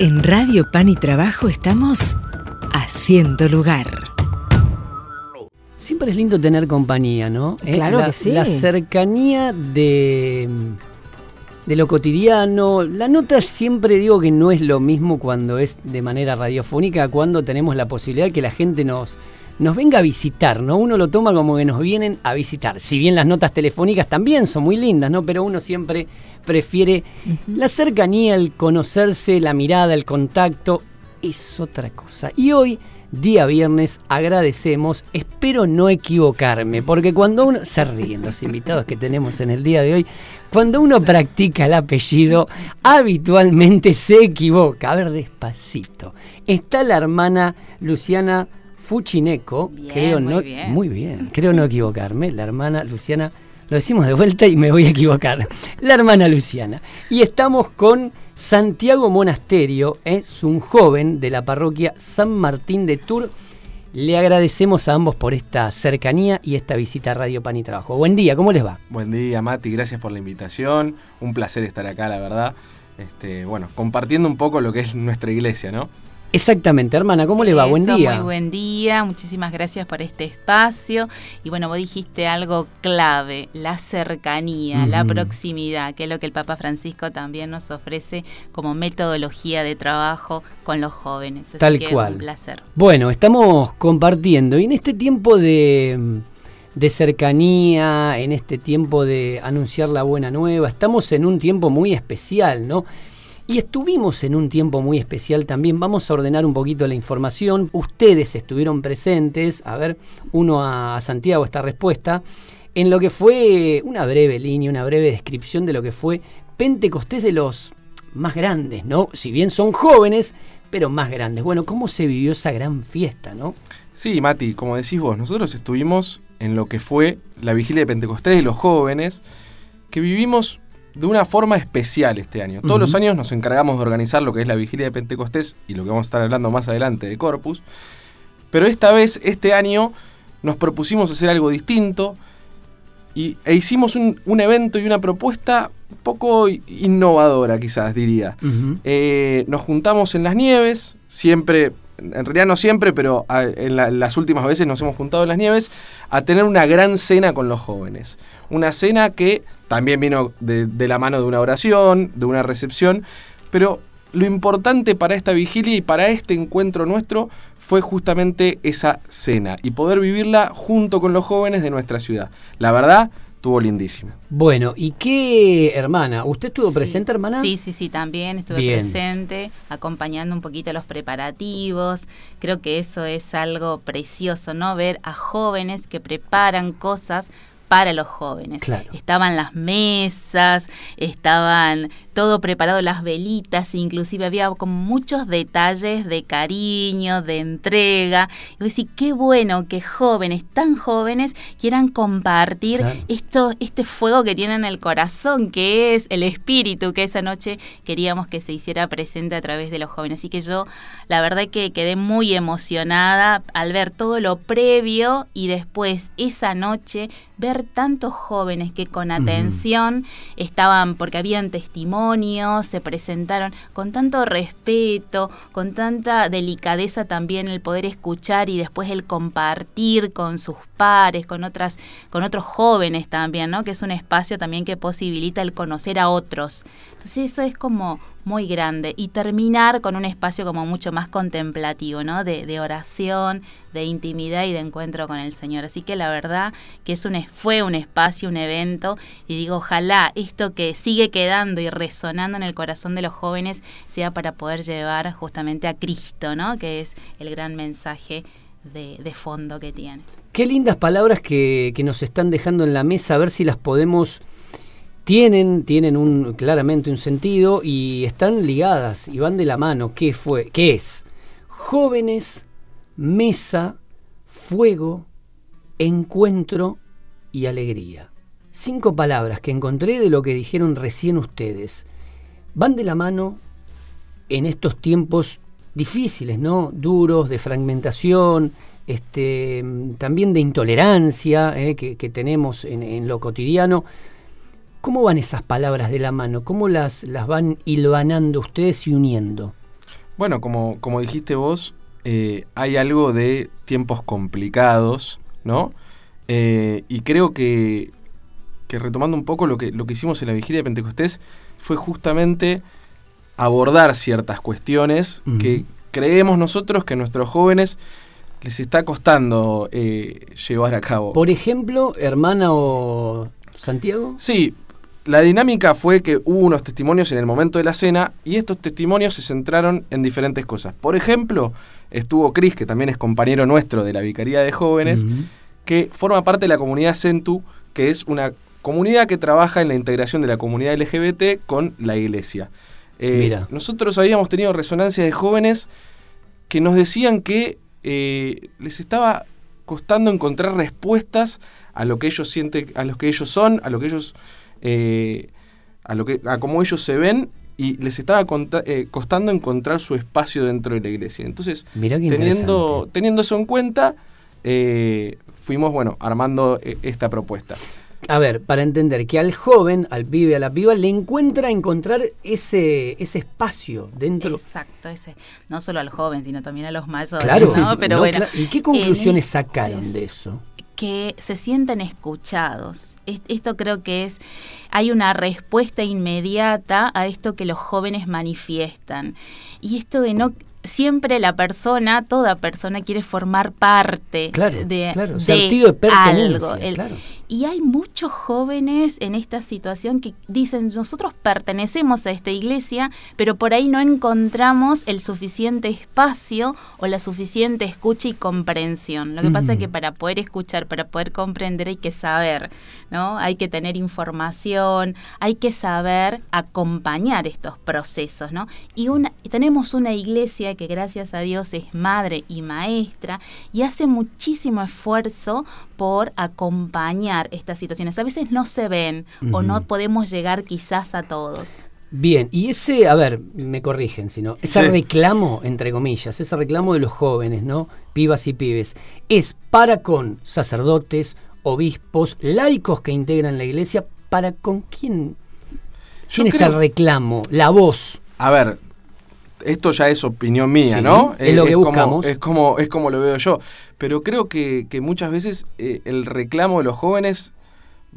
En Radio Pan y Trabajo estamos haciendo lugar. Siempre es lindo tener compañía, ¿no? ¿Eh? Claro la, que sí. La cercanía de, de lo cotidiano. La nota siempre digo que no es lo mismo cuando es de manera radiofónica, cuando tenemos la posibilidad que la gente nos, nos venga a visitar, ¿no? Uno lo toma como que nos vienen a visitar. Si bien las notas telefónicas también son muy lindas, ¿no? Pero uno siempre prefiere la cercanía, el conocerse, la mirada, el contacto, es otra cosa. Y hoy, día viernes, agradecemos, espero no equivocarme, porque cuando uno, se ríen los invitados que tenemos en el día de hoy, cuando uno practica el apellido, habitualmente se equivoca. A ver, despacito. Está la hermana Luciana Fuchineco, creo muy no, bien. muy bien, creo no equivocarme, la hermana Luciana, lo decimos de vuelta y me voy a equivocar, la hermana Luciana. Y estamos con Santiago Monasterio, es un joven de la parroquia San Martín de Tours. Le agradecemos a ambos por esta cercanía y esta visita a Radio Pan y Trabajo. Buen día, ¿cómo les va? Buen día, Mati, gracias por la invitación. Un placer estar acá, la verdad. Este, bueno, compartiendo un poco lo que es nuestra iglesia, ¿no? Exactamente, hermana, ¿cómo le va? Buen día. Muy buen día, muchísimas gracias por este espacio. Y bueno, vos dijiste algo clave, la cercanía, la proximidad, que es lo que el Papa Francisco también nos ofrece como metodología de trabajo con los jóvenes. Así Tal que cual. Un placer. Bueno, estamos compartiendo y en este tiempo de, de cercanía, en este tiempo de anunciar la buena nueva, estamos en un tiempo muy especial, ¿no? Y estuvimos en un tiempo muy especial también. Vamos a ordenar un poquito la información. Ustedes estuvieron presentes, a ver, uno a Santiago esta respuesta, en lo que fue una breve línea, una breve descripción de lo que fue Pentecostés de los más grandes, ¿no? Si bien son jóvenes, pero más grandes. Bueno, ¿cómo se vivió esa gran fiesta, no? Sí, Mati, como decís vos, nosotros estuvimos en lo que fue la vigilia de Pentecostés de los jóvenes, que vivimos de una forma especial este año. Todos los años nos encargamos de organizar lo que es la vigilia de Pentecostés y lo que vamos a estar hablando más adelante de Corpus. Pero esta vez, este año, nos propusimos hacer algo distinto y, e hicimos un, un evento y una propuesta un poco innovadora, quizás diría. Eh, nos juntamos en las nieves, siempre, en realidad no siempre, pero en la- las últimas veces nos hemos juntado en las nieves a tener una gran cena con los jóvenes. Una cena que también vino de la mano de una oración, de una recepción, pero lo importante para esta vigilia y para este encuentro nuestro fue justamente esa cena y poder vivirla junto con los jóvenes de nuestra ciudad. La verdad, estuvo lindísimo. Bueno, ¿y qué, hermana? ¿Usted estuvo presente, hermana? Sí, sí, sí, también estuve Bien. presente, acompañando un poquito los preparativos. Creo que eso es algo precioso, ¿no? Ver a jóvenes que preparan cosas para los jóvenes. Claro. Estaban las mesas, estaban todo preparado, las velitas, inclusive había como muchos detalles de cariño, de entrega. Y decís, qué bueno que jóvenes, tan jóvenes, quieran compartir Claro. esto, este fuego que tienen en el corazón, que es el espíritu, que esa noche queríamos que se hiciera presente a través de los jóvenes. Así que yo, la verdad que quedé muy emocionada al ver todo lo previo y después esa noche ver tantos jóvenes que con atención estaban, porque habían testimonios, se presentaron con tanto respeto, con tanta delicadeza también el poder escuchar y después el compartir con sus pares, con otras, con otros jóvenes también, ¿no? Que es un espacio también que posibilita el conocer a otros. Entonces eso es como muy grande y terminar con un espacio como mucho más contemplativo, ¿no? De, de oración, de intimidad y de encuentro con el Señor. Así que la verdad que es un, fue un espacio, un evento y digo, ojalá esto que sigue quedando y resonando en el corazón de los jóvenes sea para poder llevar justamente a Cristo, ¿no? Que es el gran mensaje de, de fondo que tiene. Qué lindas palabras que, que nos están dejando en la mesa, a ver si las podemos... Tienen, tienen un, claramente un sentido y están ligadas y van de la mano. ¿Qué fue? ¿Qué es? Jóvenes, mesa, fuego, encuentro y alegría. Cinco palabras que encontré de lo que dijeron recién ustedes. Van de la mano en estos tiempos difíciles, ¿no? Duros, de fragmentación, este, también de intolerancia eh, que, tenemos en, en lo cotidiano. ¿Cómo van esas palabras de la mano? ¿Cómo las, las van hilvanando ustedes y uniendo? Bueno, como, como dijiste vos, eh, hay algo de tiempos complicados, ¿no? Eh, y creo que, que retomando un poco lo que, lo que hicimos en la vigilia de Pentecostés, fue justamente abordar ciertas cuestiones que creemos nosotros que a nuestros jóvenes les está costando eh, llevar a cabo. Por ejemplo, hermana o Santiago. Sí, la dinámica fue que hubo unos testimonios en el momento de la cena y estos testimonios se centraron en diferentes cosas. Por ejemplo, estuvo Cris, que también es compañero nuestro de la Vicaría de Jóvenes, que forma parte de la comunidad Centu, que es una comunidad que trabaja en la integración de la comunidad LGBT con la iglesia. Eh, Mira. Nosotros habíamos tenido resonancias de jóvenes que nos decían que eh, les estaba costando encontrar respuestas a lo que ellos sienten, a lo que ellos son, a lo que ellos, eh, a lo que, a cómo ellos se ven y les estaba conta- eh, costando encontrar su espacio dentro de la iglesia. Entonces, teniendo, teniendo eso en cuenta, eh, fuimos, bueno, armando eh, esta propuesta. A ver, para entender que al joven, al pibe, a la piba, le encuentra encontrar ese, ese espacio dentro. Exacto, ese. No solo al joven, sino también a los mayores. Claro, ¿no? Pero no, bueno. ¿Y qué conclusiones es- sacaron de eso? Que se sienten escuchados. Es- Esto creo que es, hay una respuesta inmediata a esto que los jóvenes manifiestan. Y esto de no, siempre la persona, toda persona quiere formar parte Claro, de, claro, de sentido de pertenencia, algo. El- claro. Y hay muchos jóvenes en esta situación que dicen, nosotros pertenecemos a esta iglesia, pero por ahí no encontramos el suficiente espacio o la suficiente escucha y comprensión. Lo que pasa es que para poder escuchar, para poder comprender hay que saber, ¿no? Hay que tener información, hay que saber acompañar estos procesos, ¿no? Y una, tenemos una iglesia que gracias a Dios es madre y maestra y hace muchísimo esfuerzo por acompañar estas situaciones. A veces no se ven o no podemos llegar quizás a todos. Bien, y ese, a ver, me corrigen, si no, ese reclamo, entre comillas, ese reclamo de los jóvenes, ¿no? Pibas y pibes, es para con sacerdotes, obispos, laicos que integran la iglesia, para con quién, Yo quién es creo- el reclamo, la voz. A ver, esto ya es opinión mía, Sí, ¿no? es lo que como- buscamos. es, como, es como lo veo yo. Pero creo que, que muchas veces eh, el reclamo de los jóvenes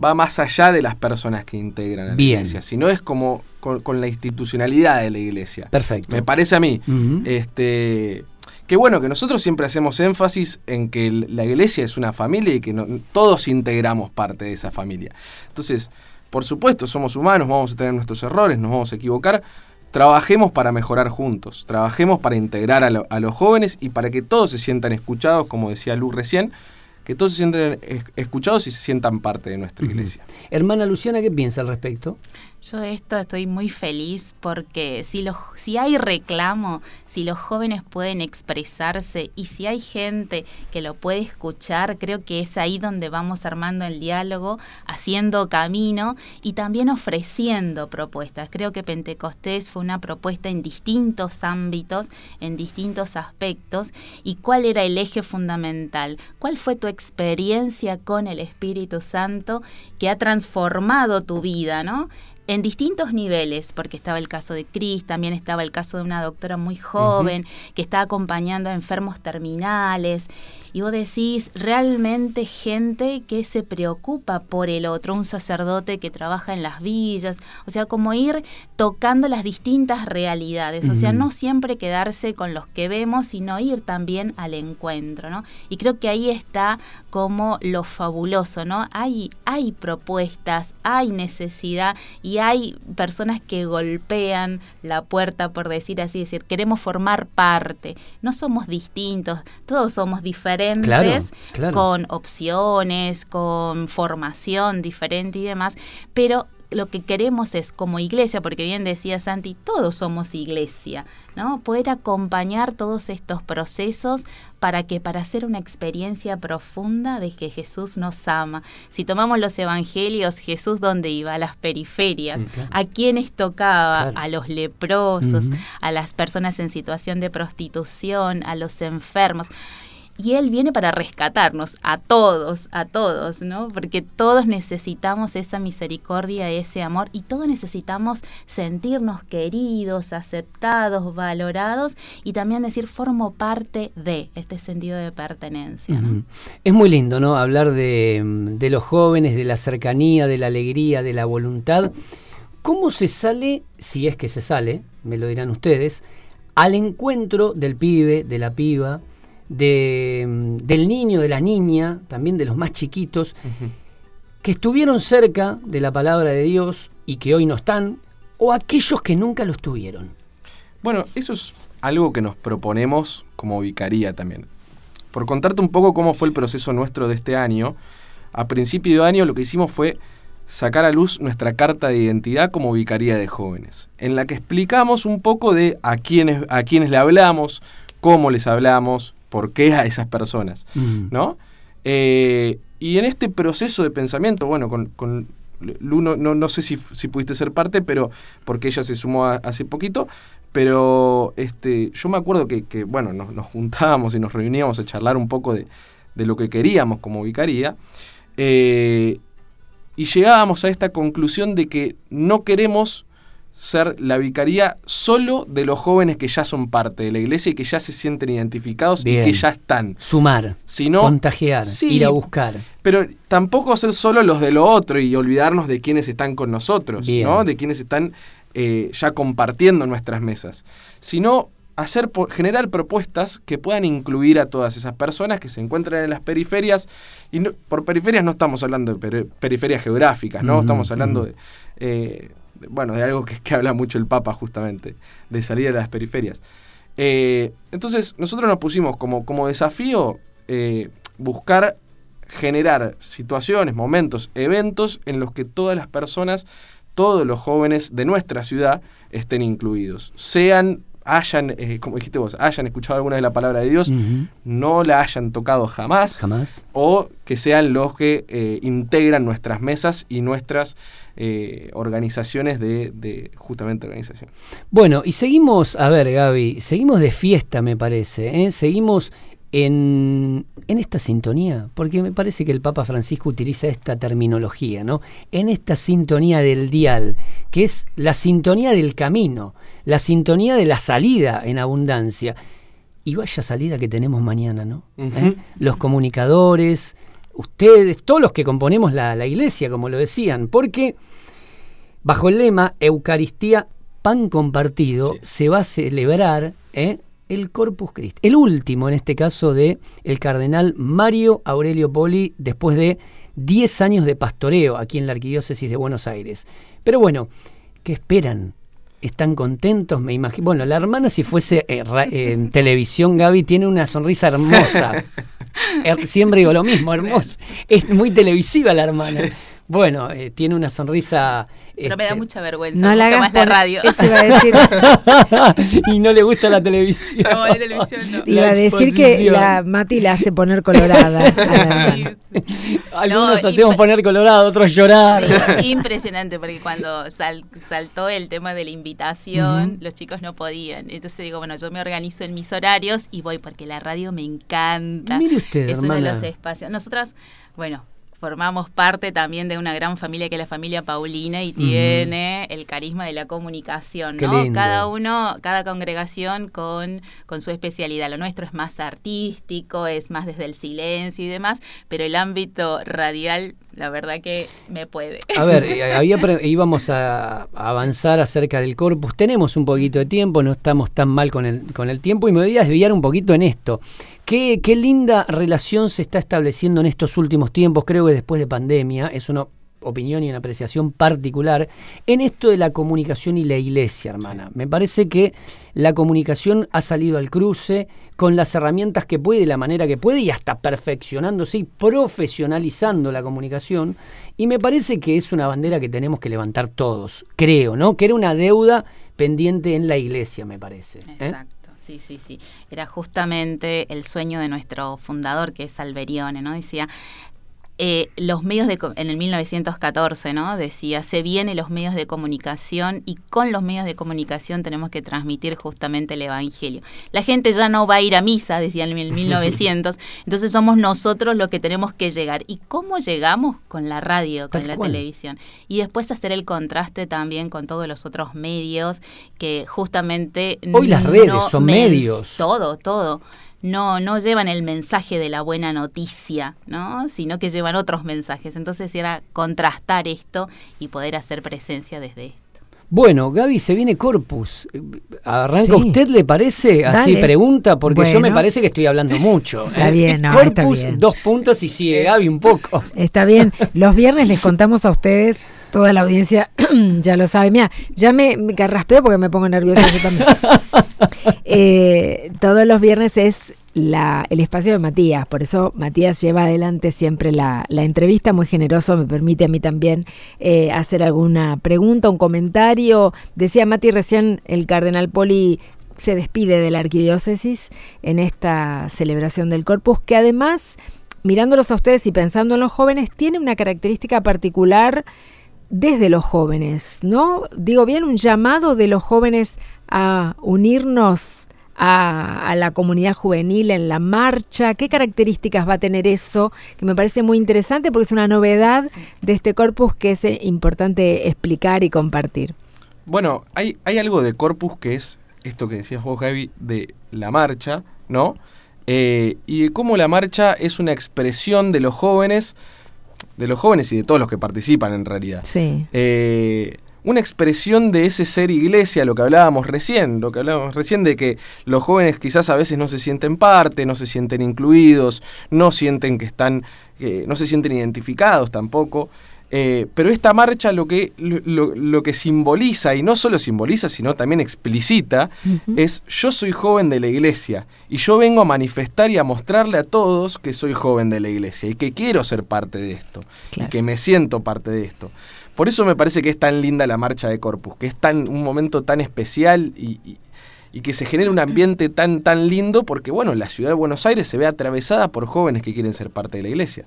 va más allá de las personas que integran a la Bien. iglesia, sino es como con, con la institucionalidad de la iglesia. Perfecto. Me parece a mí. Este. Que bueno, que nosotros siempre hacemos énfasis en que la iglesia es una familia y que no- todos integramos parte de esa familia. Entonces, por supuesto, somos humanos, vamos a tener nuestros errores, nos vamos a equivocar. Trabajemos para mejorar juntos, trabajemos para integrar a, lo- a los jóvenes y para que todos se sientan escuchados, como decía Lu recién, que todos se sientan es- escuchados y se sientan parte de nuestra iglesia. Hermana Luciana, ¿qué piensa al respecto? Yo esto estoy muy feliz porque si, los, si hay reclamo, si los jóvenes pueden expresarse y si hay gente que lo puede escuchar, creo que es ahí donde vamos armando el diálogo, haciendo camino y también ofreciendo propuestas. Creo que Pentecostés fue una propuesta en distintos ámbitos, en distintos aspectos. ¿Y cuál era el eje fundamental? ¿Cuál fue tu experiencia con el Espíritu Santo que ha transformado tu vida, ¿no? en distintos niveles, porque estaba el caso de Cris, también estaba el caso de una doctora muy joven que está acompañando a enfermos terminales. Y vos decís, realmente gente que se preocupa por el otro, un sacerdote que trabaja en las villas, o sea, como ir tocando las distintas realidades, o sea, no siempre quedarse con los que vemos, sino ir también al encuentro, ¿no? Y creo que ahí está como lo fabuloso, ¿no? Hay, hay propuestas, hay necesidad y hay personas que golpean la puerta, por decir así, decir, queremos formar parte, no somos distintos, todos somos diferentes, Claro, claro. con opciones, con formación diferente y demás, pero lo que queremos es como iglesia, porque bien decía Santi, todos somos iglesia, ¿no? Poder acompañar todos estos procesos para que para hacer una experiencia profunda de que Jesús nos ama. Si tomamos los evangelios, Jesús dónde iba? A las periferias, Mm, claro. a quienes tocaba, Claro. a los leprosos, a las personas en situación de prostitución, a los enfermos. Y Él viene para rescatarnos a todos, a todos, ¿no? Porque todos necesitamos esa misericordia, ese amor y todos necesitamos sentirnos queridos, aceptados, valorados y también decir formo parte de este sentido de pertenencia. Es muy lindo, ¿no? Hablar de, de los jóvenes, de la cercanía, de la alegría, de la voluntad. ¿Cómo se sale, si es que se sale, me lo dirán ustedes, al encuentro del pibe, de la piba, de, del niño, de la niña, también de los más chiquitos, que estuvieron cerca de la palabra de Dios y que hoy no están, o aquellos que nunca lo estuvieron? Bueno, eso es algo que nos proponemos como vicaría también. Por contarte un poco cómo fue el proceso nuestro de este año, a principio de año lo que hicimos fue sacar a luz nuestra carta de identidad como Vicaría de Jóvenes, en la que explicamos un poco de a quiénes, a quiénes le hablamos, cómo les hablamos, por qué a esas personas, Mm. ¿no? Eh, y en este proceso de pensamiento, bueno, con, con Lu no, no, no sé si, si pudiste ser parte, pero porque ella se sumó a- hace poquito, pero este, yo me acuerdo que, que, bueno, nos, nos juntábamos y nos reuníamos a charlar un poco de, de lo que queríamos como vicaría, eh, y llegábamos a esta conclusión de que no queremos ser la vicaría solo de los jóvenes que ya son parte de la iglesia y que ya se sienten identificados Bien. y que ya están, Sumar, sino contagiar, sí. ir a buscar. pero tampoco ser solo los de lo otro y olvidarnos de quienes están con nosotros, Bien. ¿no? De quienes están eh, ya compartiendo nuestras mesas, sino hacer generar propuestas que puedan incluir a todas esas personas que se encuentran en las periferias y no- por periferias no estamos hablando de peri- periferias geográficas, no estamos hablando de eh, de- bueno de algo que, que habla mucho el Papa justamente de salir a las periferias. Eh, entonces nosotros nos pusimos como, como desafío eh, buscar generar situaciones, momentos, eventos en los que todas las personas, todos los jóvenes de nuestra ciudad estén incluidos. Sean, hayan, eh, como dijiste vos, hayan escuchado alguna de la palabra de Dios, no la hayan tocado jamás, Jamás. o que sean los que eh, integran nuestras mesas y nuestras eh, organizaciones de, de justamente organización. Bueno, y seguimos, a ver, Gaby, seguimos de fiesta, me parece. Seguimos en, en esta sintonía, porque me parece que el Papa Francisco utiliza esta terminología, ¿no? En esta sintonía del dial, que es la sintonía del camino, la sintonía de la salida en abundancia. Y vaya salida que tenemos mañana, ¿no? ¿Eh? Los comunicadores, ustedes, todos los que componemos la, la iglesia, como lo decían, porque bajo el lema Eucaristía, pan compartido, Sí. se va a celebrar ¿eh? el Corpus Christi. El último, en este caso, de el cardenal Mario Aurelio Poli, después de 10 años de pastoreo aquí en la Arquidiócesis de Buenos Aires. Pero bueno, ¿qué esperan? ¿Están contentos? Me imagino. Bueno, la hermana, si fuese eh, ra- eh, en televisión, Gaby, tiene una sonrisa hermosa. Er- Siempre digo lo mismo, hermosa. Es muy televisiva la hermana. Bueno, eh, tiene una sonrisa. Pero me da este, mucha vergüenza. No la hagas más la radio. Eso iba a decir. y no le gusta la televisión. No, la televisión no. Iba a decir que la Mati la hace poner colorada. a la hermana. Algunos No, hacemos poner colorado, otros llorar. Sí, impresionante, porque cuando sal- saltó el tema de la invitación, los chicos no podían. Entonces digo, bueno, yo me organizo en mis horarios y voy porque la radio me encanta. Mire usted, es uno de los espacios. Nosotras, bueno, formamos parte también de una gran familia que es la familia Paulina y tiene el carisma de la comunicación, Qué ¿no? lindo. Cada uno, cada congregación con, con su especialidad. Lo nuestro es más artístico, es más desde el silencio y demás, pero el ámbito radial, la verdad que me puede. A ver, eh, había íbamos a, a avanzar acerca del corpus. Tenemos un poquito de tiempo, no estamos tan mal con el, con el tiempo y me voy a desviar un poquito en esto. Qué, qué linda relación se está estableciendo en estos últimos tiempos, creo que después de pandemia, es una opinión y una apreciación particular, en esto de la comunicación y la iglesia, hermana. Me parece que la comunicación ha salido al cruce con las herramientas que puede, de la manera que puede y hasta perfeccionándose y profesionalizando la comunicación. Y me parece que es una bandera que tenemos que levantar todos, creo, ¿no? Que era una deuda pendiente en la iglesia, me parece. ¿eh? Sí, sí, sí. Era justamente el sueño de nuestro fundador, que es Alberione, ¿no? Decía, eh, los medios de en el 1914, ¿no? Decía, se vienen los medios de comunicación y con los medios de comunicación tenemos que transmitir justamente el evangelio. La gente ya no va a ir a misa, decía en el 1900, entonces somos nosotros los que tenemos que llegar. ¿Y cómo llegamos? Con la radio, con Tal la cual. televisión. Y después hacer el contraste también con todos los otros medios que justamente Hoy las redes no son medios. Todo, todo no, no llevan el mensaje de la buena noticia, ¿no? sino que llevan otros mensajes. Entonces era contrastar esto y poder hacer presencia desde esto. Bueno, Gaby, se viene Corpus. Eh, ¿Arranca Sí. usted, le parece? Así Dale. pregunta, porque yo me parece que estoy hablando mucho. Está ¿eh? bien, no, Corpus, está bien. dos puntos y sigue Gaby un poco. Está bien. Los viernes les contamos a ustedes, toda la audiencia ya lo sabe. Mira, ya me, me carraspeo porque me pongo nerviosa yo también. Eh, todos los viernes es la, el espacio de Matías, por eso Matías lleva adelante siempre la, entrevista, muy generoso, me permite a mí también eh, hacer alguna pregunta, un comentario. Decía Mati recién, el cardenal Poli se despide de la arquidiócesis en esta celebración del Corpus, que además, mirándolos a ustedes y pensando en los jóvenes, tiene una característica particular desde los jóvenes, ¿no? Digo bien, un llamado de los jóvenes a unirnos a, a la comunidad juvenil en la marcha. ¿Qué características va a tener eso? Que me parece muy interesante porque es una novedad de este corpus que es eh, importante explicar y compartir. Bueno, hay, hay algo de Corpus que es esto que decías vos, Gaby, de la marcha, ¿no? Eh, y de cómo la marcha es una expresión de los jóvenes, de los jóvenes y de todos los que participan en realidad. Sí. Eh, una expresión de ese ser iglesia, lo que hablábamos recién, lo que hablábamos recién de que los jóvenes quizás a veces no se sienten parte, no se sienten incluidos, no sienten que están, eh, no se sienten identificados tampoco. Eh, pero esta marcha lo que, lo, que simboliza, y no solo simboliza, sino también explicita, es yo soy joven de la iglesia y yo vengo a manifestar y a mostrarle a todos que soy joven de la iglesia y que quiero ser parte de esto Claro. y que me siento parte de esto. Por eso me parece que es tan linda la marcha de Corpus, que es tan un momento tan especial y, y- y que se genera un ambiente tan tan lindo porque bueno, la ciudad de Buenos Aires se ve atravesada por jóvenes que quieren ser parte de la iglesia.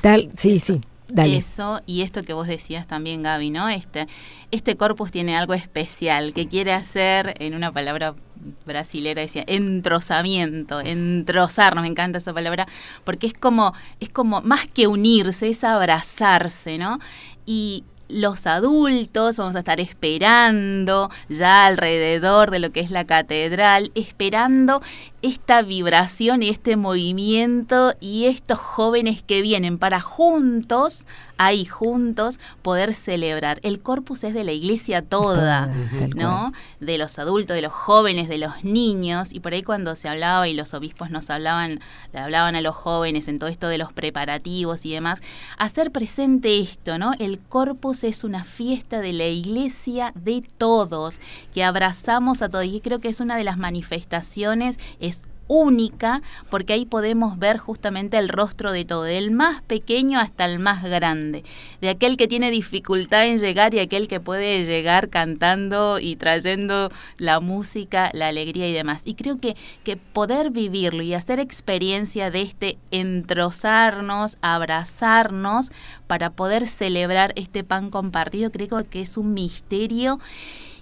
Tal, sí, sí. Dale. Eso y esto que vos decías también, Gaby, ¿no? Este, este corpus tiene algo especial que quiere hacer, en una palabra brasilera decía, entrozamiento, entrozarnos, me encanta esa palabra, porque es como, es como más que unirse, es abrazarse, ¿no? Y los adultos vamos a estar esperando ya alrededor de lo que es la catedral, esperando esta vibración y este movimiento y estos jóvenes que vienen para juntos, ahí juntos, poder celebrar. El corpus es de la iglesia toda, ¿no? De los adultos, de los jóvenes, de los niños. Y por ahí cuando se hablaba y los obispos nos hablaban, le hablaban a los jóvenes en todo esto de los preparativos y demás, hacer presente esto, ¿no? El corpus es una fiesta de la iglesia de todos, que abrazamos a todos. Y creo que es una de las manifestaciones, es única, porque ahí podemos ver justamente el rostro de todo, del más pequeño hasta el más grande, de aquel que tiene dificultad en llegar y aquel que puede llegar cantando y trayendo la música, la alegría y demás. Y creo que, que poder vivirlo y hacer experiencia de este entrozarnos, abrazarnos, para poder celebrar este pan compartido, creo que es un misterio.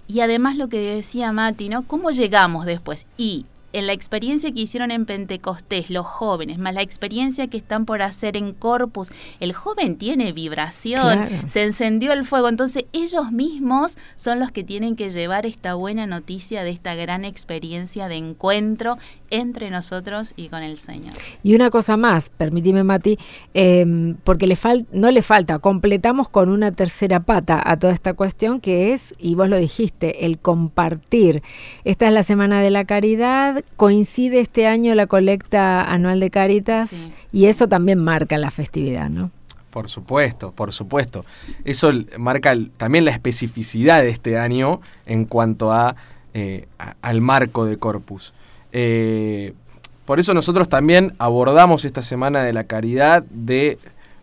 Y además lo que decía Mati, ¿no? ¿Cómo llegamos después? Y en la experiencia que hicieron en Pentecostés los jóvenes, más la experiencia que están por hacer en Corpus, el joven tiene vibración, Claro. se encendió el fuego, entonces ellos mismos son los que tienen que llevar esta buena noticia de esta gran experiencia de encuentro entre nosotros y con el Señor. Y una cosa más, permíteme Mati, eh, porque le fal no le falta, completamos con una tercera pata a toda esta cuestión que es, y vos lo dijiste, el compartir. Esta es la Semana de la Caridad, coincide este año la colecta anual de Caritas Sí. y eso también marca la festividad, ¿no? Por supuesto, por supuesto. Eso marca el- también la especificidad de este año en cuanto a, eh, a- al marco de Corpus. Eh, por eso nosotros también abordamos esta semana de la caridad de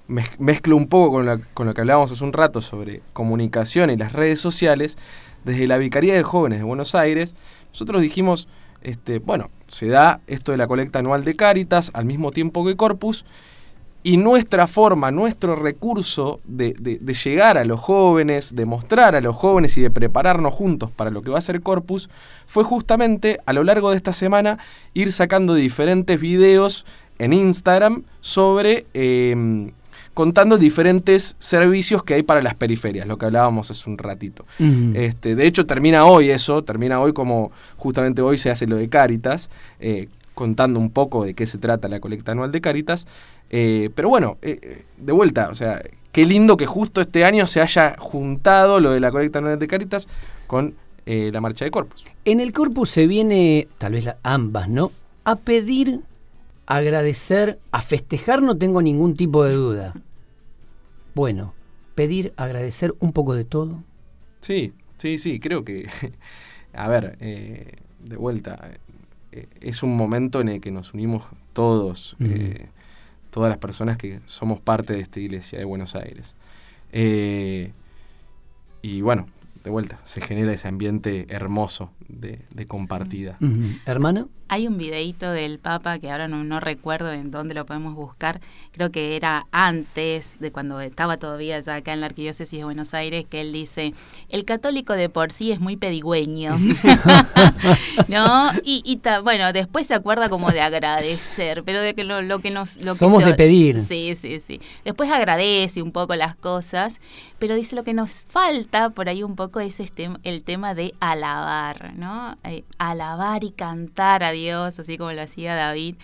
mez- mezclo un poco con, la- con lo que hablábamos hace un rato sobre comunicación y las redes sociales. Desde la Vicaría de Jóvenes de Buenos Aires, nosotros dijimos, este, bueno, se da esto de la colecta anual de Cáritas al mismo tiempo que Corpus, Y nuestra forma, nuestro recurso de, de- de llegar a los jóvenes, de mostrar a los jóvenes y de prepararnos juntos para lo que va a ser Corpus, fue justamente a lo largo de esta semana ir sacando diferentes videos en Instagram sobre eh, contando diferentes servicios que hay para las periferias, lo que hablábamos hace un ratito. Este, de hecho, termina hoy eso, termina hoy como justamente hoy se hace lo de Cáritas, eh, contando un poco de qué se trata la colecta anual de Cáritas. Eh, pero bueno, eh, de vuelta, o sea, qué lindo que justo este año se haya juntado lo de la colecta anual de Cáritas con eh, la marcha de Corpus. En el corpus se viene, tal vez ambas, ¿no? A pedir, a agradecer, a festejar no tengo ningún tipo de duda. Bueno, pedir, agradecer un poco de todo. Sí, sí, sí, creo que, a ver, de vuelta, es un momento en el que nos unimos todos, eh, todas las personas que somos parte de esta iglesia de Buenos Aires. Eh, y bueno, de vuelta, se genera ese ambiente hermoso de, de compartida. Ujú. Hermana, Hay un videíto del Papa que ahora no, no recuerdo en dónde lo podemos buscar. Creo que era antes de cuando estaba todavía ya acá en la Arquidiócesis de Buenos Aires, que él dice, el católico de por sí es muy pedigüeño. ¿No? Y, y ta- bueno, después se acuerda como de agradecer, pero de que lo, lo que nos... Lo que Somos se- de pedir. Sí, sí, sí. Después agradece un poco las cosas, pero dice lo que nos falta por ahí un poco es este, el tema de alabar, ¿no? Eh, alabar y cantar a Dios, así como lo hacía David.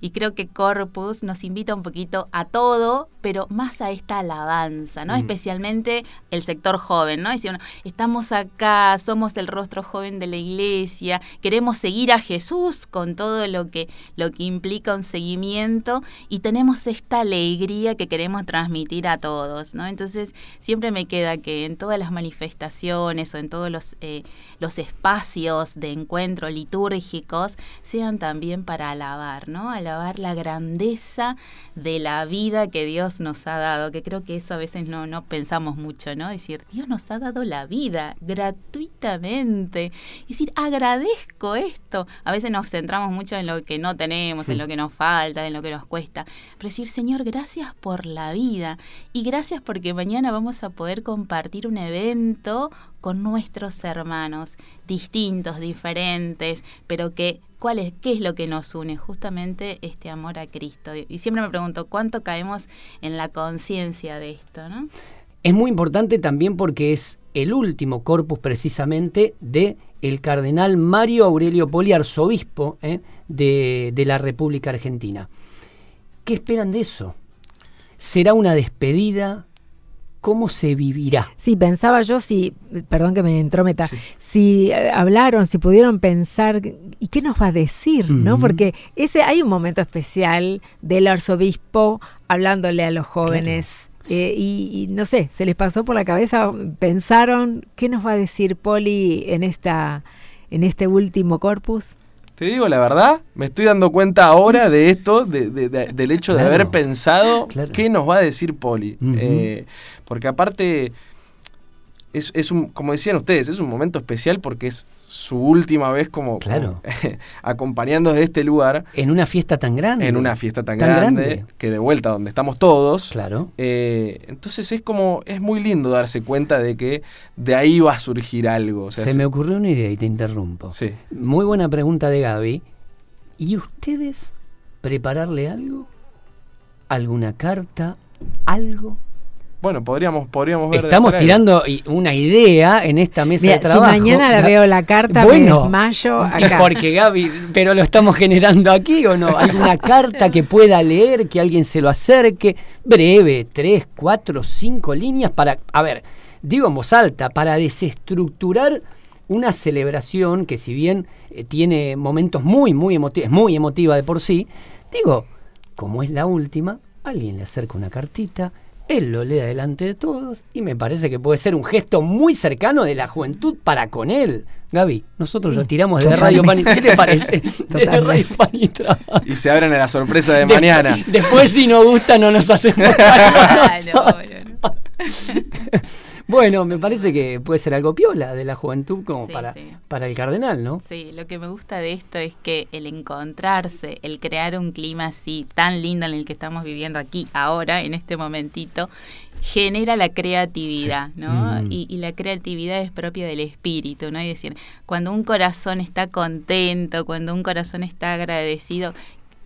Y creo que Corpus nos invita un poquito a todo, pero más a esta alabanza, ¿no? Mm. Especialmente el sector joven, ¿no? Decir, bueno, estamos acá, somos el rostro joven de la iglesia, queremos seguir a Jesús con todo lo que, lo que implica un seguimiento y tenemos esta alegría que queremos transmitir a todos, ¿no? Entonces siempre me queda que en todas las manifestaciones o en todos los, eh, los espacios de encuentro litúrgicos sean también para alabar, ¿no? Alabar la grandeza de la vida que Dios nos ha dado, que creo que eso a veces no, no pensamos mucho, ¿no? Decir, Dios nos ha dado la vida gratuitamente. Es decir, agradezco esto. A veces nos centramos mucho en lo que no tenemos, en lo que nos falta, en lo que nos cuesta. Pero decir, Señor, gracias por la vida y gracias porque mañana vamos a poder compartir un evento con nuestros hermanos, distintos, diferentes, pero que ¿Cuál es, ¿Qué es lo que nos une? Justamente este amor a Cristo. Y siempre me pregunto, ¿cuánto caemos en la conciencia de esto? ¿no? es muy importante también porque es el último corpus precisamente de el cardenal Mario Aurelio Poli, arzobispo ¿eh? de, de la República Argentina. ¿Qué esperan de eso? ¿Será una despedida? ¿Cómo se vivirá? Sí, pensaba yo si, perdón que me entrometa, Sí. si eh, hablaron, si pudieron pensar, ¿y qué nos va a decir? ¿no? Porque ese hay un momento especial del arzobispo hablándole a los jóvenes. eh, y, y no sé, se les pasó por la cabeza, pensaron, ¿qué nos va a decir Poli en esta en este último corpus? Te digo la verdad, me estoy dando cuenta ahora de esto, de- de- de- del hecho Claro. de haber pensado Claro. qué nos va a decir Poli. Eh, porque aparte, es, es un, como decían ustedes, es un momento especial porque es su última vez como, Claro. como acompañando desde este lugar En una fiesta tan grande. en una fiesta tan, Tan grande, grande. que de vuelta donde estamos todos. Claro. Eh, entonces es como, es muy lindo darse cuenta de que de ahí va a surgir algo. o sea, Se es- me ocurrió una idea y te interrumpo. Sí. Muy buena pregunta de Gaby. ¿Y ustedes prepararle algo? ¿Alguna carta? ¿Algo? Bueno, podríamos, podríamos ver. Estamos tirando una idea en esta mesa Mira, de trabajo. si mañana la veo la carta, me Bueno, desmayo y acá. Porque Gaby, pero lo estamos generando aquí o no? ¿Alguna carta que pueda leer, que alguien se lo acerque? Breve, tres, cuatro, cinco líneas para, a ver, digo en voz alta, para desestructurar una celebración que si bien eh, tiene momentos muy, muy emotivos, es muy emotiva de por sí, digo, como es la última, alguien le acerca una cartita, él lo lee delante de todos y me parece que puede ser un gesto muy cercano de la juventud para con él. Gaby, nosotros lo tiramos de Radio Pan y ¿Qué le parece? Desde Totalmente. Radio Pan y Trabajo. Y se abren a la sorpresa de mañana. Después, si nos gusta, no nos hacemos no, no, no. Bueno, me parece que puede ser algo piola de la juventud como Sí, para, sí. para el cardenal, ¿no? Sí, lo que me gusta de esto es que el encontrarse, el crear un clima así tan lindo en el que estamos viviendo aquí ahora, en este momentito, genera la creatividad, ¿no? Mm. Y, y la creatividad es propia del espíritu, ¿no? Es decir, cuando un corazón está contento, cuando un corazón está agradecido,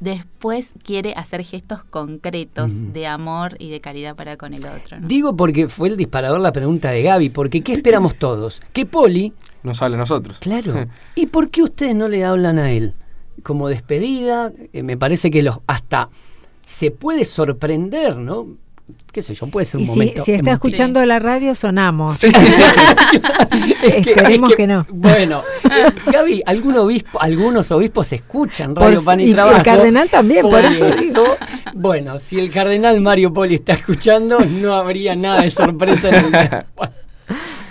después quiere hacer gestos concretos Mm. de amor y de caridad para con el otro, ¿no? Digo porque fue el disparador la pregunta de Gaby, porque ¿qué esperamos todos? Que Poli, Nos habla a nosotros. claro, ¿y por qué ustedes no le hablan a él? Como despedida, eh, me parece que los hasta se puede sorprender, ¿no? Qué sé yo, puede ser un Y momento. si está escuchando la radio, sonamos. Sí. Es que- Esperemos es que no. Bueno, Gaby, algún obispo, algunos obispos escuchan Radio Por- Pan y, y el Trabajo. cardenal también, por eso digo. Bueno, si el cardenal Mario Poli está escuchando, no habría nada de sorpresa en el día.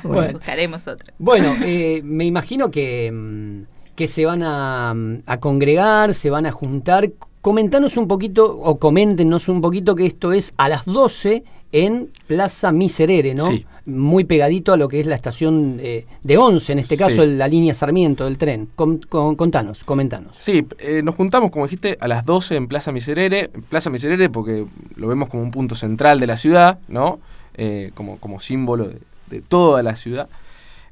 Bueno, bueno. Buscaremos otra. Bueno, eh, me imagino que, mm, que se van a, mm, a congregar, se van a juntar. Comentanos un poquito, o coméntenos un poquito que esto es a las 12 en Plaza Miserere, ¿no? Sí. Muy pegadito a lo que es la estación eh, de 11, en este Sí. caso la línea Sarmiento del tren. Com- con- contanos, comentanos. Sí, eh, nos juntamos, como dijiste, a las 12 en Plaza Miserere. Plaza Miserere porque lo vemos como un punto central de la ciudad, ¿no? Eh, como, como símbolo de, de toda la ciudad.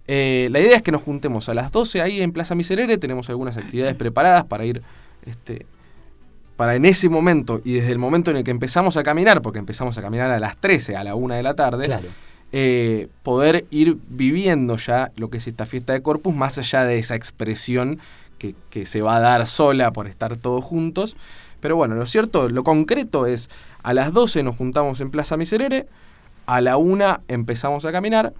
La idea es que nos juntemos a las 12 ahí en Plaza Miserere. Tenemos algunas actividades preparadas para ir, este, para en ese momento y desde el momento en el que empezamos a caminar, porque empezamos a caminar a las 13, a la 1 de la tarde, Claro. eh, poder ir viviendo ya lo que es esta fiesta de Corpus, más allá de esa expresión que, que se va a dar sola por estar todos juntos. Pero bueno, lo cierto, lo concreto es, a las 12 nos juntamos en Plaza Miserere, a la 1 empezamos a caminar,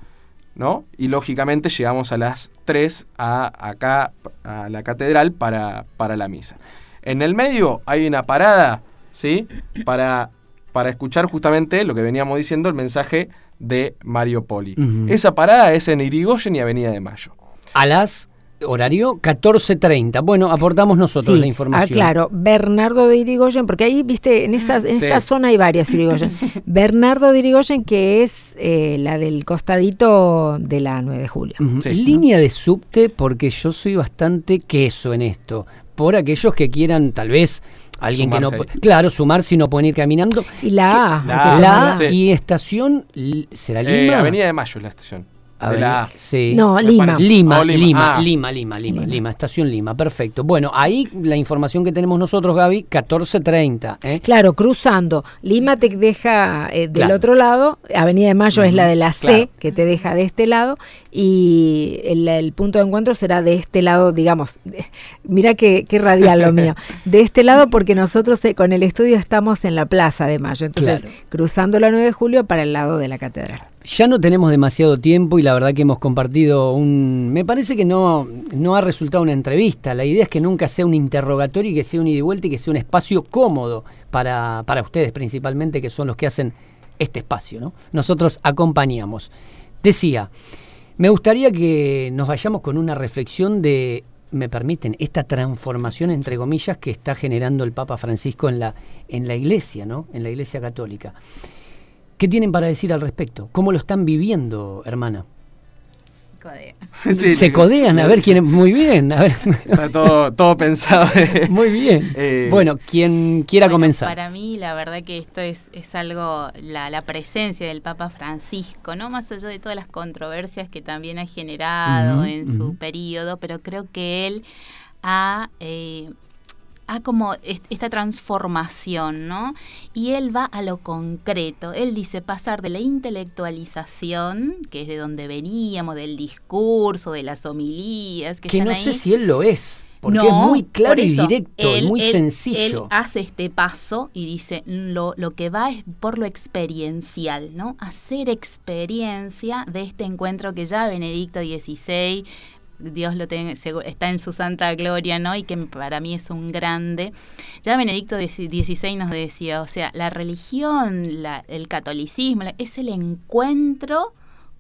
¿no? Y lógicamente llegamos a las 3 a, acá, a la catedral para, para la misa. En el medio hay una parada, ¿sí? Para, para escuchar justamente lo que veníamos diciendo, el mensaje de Mario Poli. Esa parada es en Irigoyen y Avenida de Mayo. A las horario 14.30. Bueno, aportamos nosotros Sí, la información. Ah, claro, Bernardo de Irigoyen, porque ahí, viste, en, estas, en Sí. esta zona hay varias Irigoyen. Bernardo de Irigoyen, que es eh, la del costadito de la 9 de julio. Sí. Línea de subte, porque yo soy bastante queso en esto. Por aquellos que quieran, tal vez, alguien que no. Pu- Claro, sumar si no pueden ir caminando. Y la A. La La sí. y estación, ¿será Eh, Lima? Avenida de Mayo es la estación. De Avenida- la A. Sí. No, Lima. Oh, Lima, Lima. Lima, Ah. Lima, Lima, Lima, Lima. estación Lima, perfecto. Bueno, ahí la información que tenemos nosotros, Gaby, 14.30. ¿eh? Claro, cruzando. Lima te deja eh, del Claro. otro lado, Avenida de Mayo es la de la C, claro. que te deja de este lado, y el, el punto de encuentro será de este lado, digamos, de- mira qué, qué radial lo mío, de este lado porque nosotros eh, con el estudio estamos en la Plaza de Mayo, entonces Claro. cruzando la 9 de julio para el lado de la catedral. Ya no tenemos demasiado tiempo y la verdad que hemos compartido un... Me parece que no, no ha resultado una entrevista. La idea es que nunca sea un interrogatorio y que sea un ida y vuelta y que sea un espacio cómodo para, para ustedes principalmente, que son los que hacen este espacio. ¿no? Nosotros acompañamos. Decía, me gustaría que nos vayamos con una reflexión de, me permiten, esta transformación, entre comillas, que está generando el Papa Francisco en la, en la iglesia, ¿no? en la iglesia católica. ¿Qué tienen para decir al respecto? ¿Cómo lo están viviendo, hermana? Codea. Sí, Se codean a ver quién es. Muy bien, a ver. Está todo, todo pensado. Muy bien. Eh, bueno, quien quiera Bueno, comenzar. Para mí, la verdad que esto es, es algo, la, la presencia del Papa Francisco, ¿no? Más allá de todas las controversias que también ha generado en su periodo, pero creo que él ha, eh, ha como est- esta transformación, ¿no? Y él va a lo concreto. Él dice pasar de la intelectualización, que es de donde veníamos, del discurso, de las homilías, que, Que están no sé si él lo es. Porque No, es muy claro y directo, él- muy él- sencillo. Él hace este paso y dice, lo, lo que va es por lo experiencial, ¿no? Hacer experiencia de este encuentro que ya Benedicto XVI, Dios lo segu- está en su santa gloria, ¿no? Y que para mí es un grande. Ya Benedicto XVI nos decía, o sea, la religión, la- el catolicismo, es el encuentro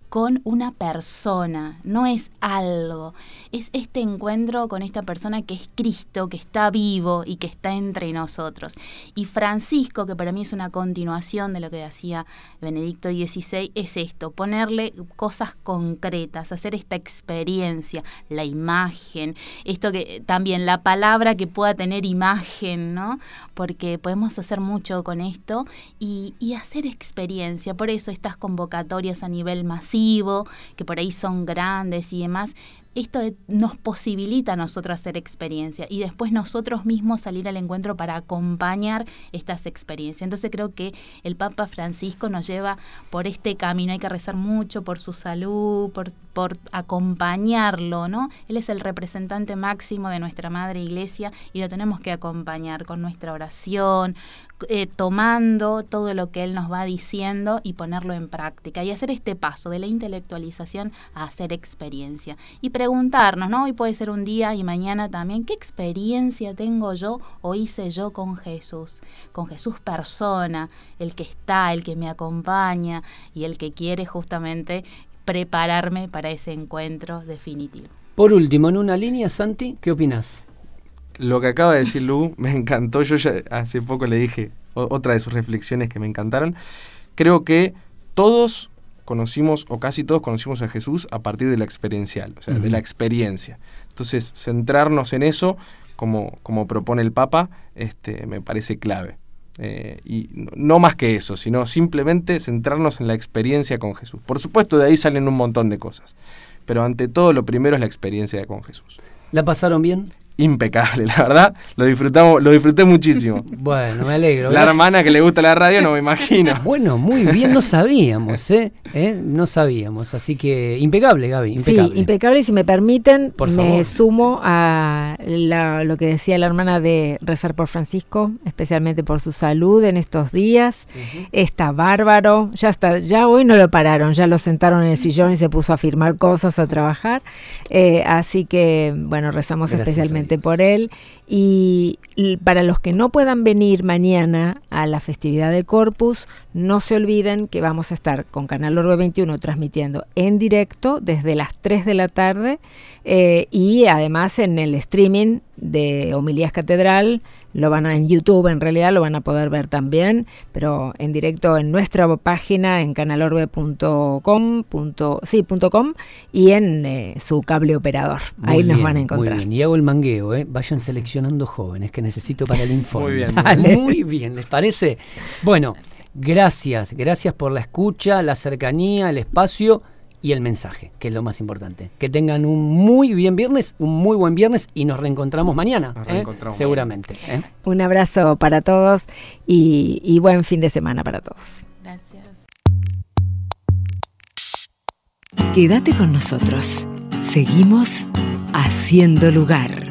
con una persona, no es algo. Es este encuentro con esta persona que es Cristo, que está vivo y que está entre nosotros. Y Francisco, que para mí es una continuación de lo que hacía Benedicto XVI, es esto, ponerle cosas concretas, hacer esta experiencia, la imagen, esto que también la palabra que pueda tener imagen, ¿no? Porque podemos hacer mucho con esto y, y hacer experiencia. Por eso estas convocatorias a nivel masivo, que por ahí son grandes y demás, esto nos posibilita a nosotros hacer experiencia y después nosotros mismos salir al encuentro para acompañar estas experiencias. Entonces creo que el Papa Francisco nos lleva por este camino, hay que rezar mucho por su salud, por, acompañarlo, ¿no? Él es el representante máximo de nuestra Madre Iglesia y lo tenemos que acompañar con nuestra oración, eh, tomando todo lo que Él nos va diciendo y ponerlo en práctica y hacer este paso de la intelectualización a hacer experiencia. Y preguntarnos, ¿no? Hoy puede ser un día y mañana también, ¿qué experiencia tengo yo o hice yo con Jesús? Con Jesús persona, el que está, el que me acompaña y el que quiere justamente prepararme para ese encuentro definitivo. Por último, en una línea, Santi, ¿qué opinas? Lo que acaba de decir Lu me encantó. Yo ya hace poco le dije otra de sus reflexiones que me encantaron. Creo que todos conocimos, o casi todos conocimos a Jesús a partir de la experiencial, o sea, de la experiencia. Entonces, centrarnos en eso, como, como propone el Papa, este, me parece clave. Eh, y no más que eso, sino simplemente centrarnos en la experiencia con Jesús. Por supuesto, de ahí salen un montón de cosas, pero ante todo lo primero es la experiencia con Jesús. ¿La pasaron bien? Impecable, la verdad. Lo disfrutamos, lo disfruté muchísimo. Bueno, me alegro. La hermana que le gusta la radio no me imagino. Bueno, muy bien, no sabíamos, ¿eh? ¿eh? No sabíamos, así que impecable, Gaby. Impecable. Sí, impecable. Y si me permiten, me sumo a lo que decía la hermana de rezar por Francisco, especialmente por su salud en estos días. Está bárbaro, ya está, ya hoy no lo pararon, ya lo sentaron en el sillón y se puso a firmar cosas, a trabajar. Eh, así que, bueno, rezamos especialmente por él. Y para los que no puedan venir mañana a la festividad de Corpus, no se olviden que vamos a estar con Canal Orbe 21 transmitiendo en directo desde las 3 de la tarde eh, y además en el streaming de Homilías Catedral. Lo van a en YouTube en realidad lo van a poder ver también pero en directo en nuestra página en canalorbe.com sí, y en eh, su cable operador. Ahí nos van a encontrar. muy bien. Y hago el mangueo ¿eh? vayan seleccionando jóvenes que necesito para el informe muy bien muy bien les parece bueno gracias gracias por la escucha la cercanía el espacio y el mensaje, que es lo más importante. Que tengan un muy bien viernes, un muy buen viernes y nos reencontramos mañana, ¿eh? seguramente. ¿eh? Un abrazo para todos y, y buen fin de semana para todos. Gracias. Quédate con nosotros. Seguimos haciendo lugar.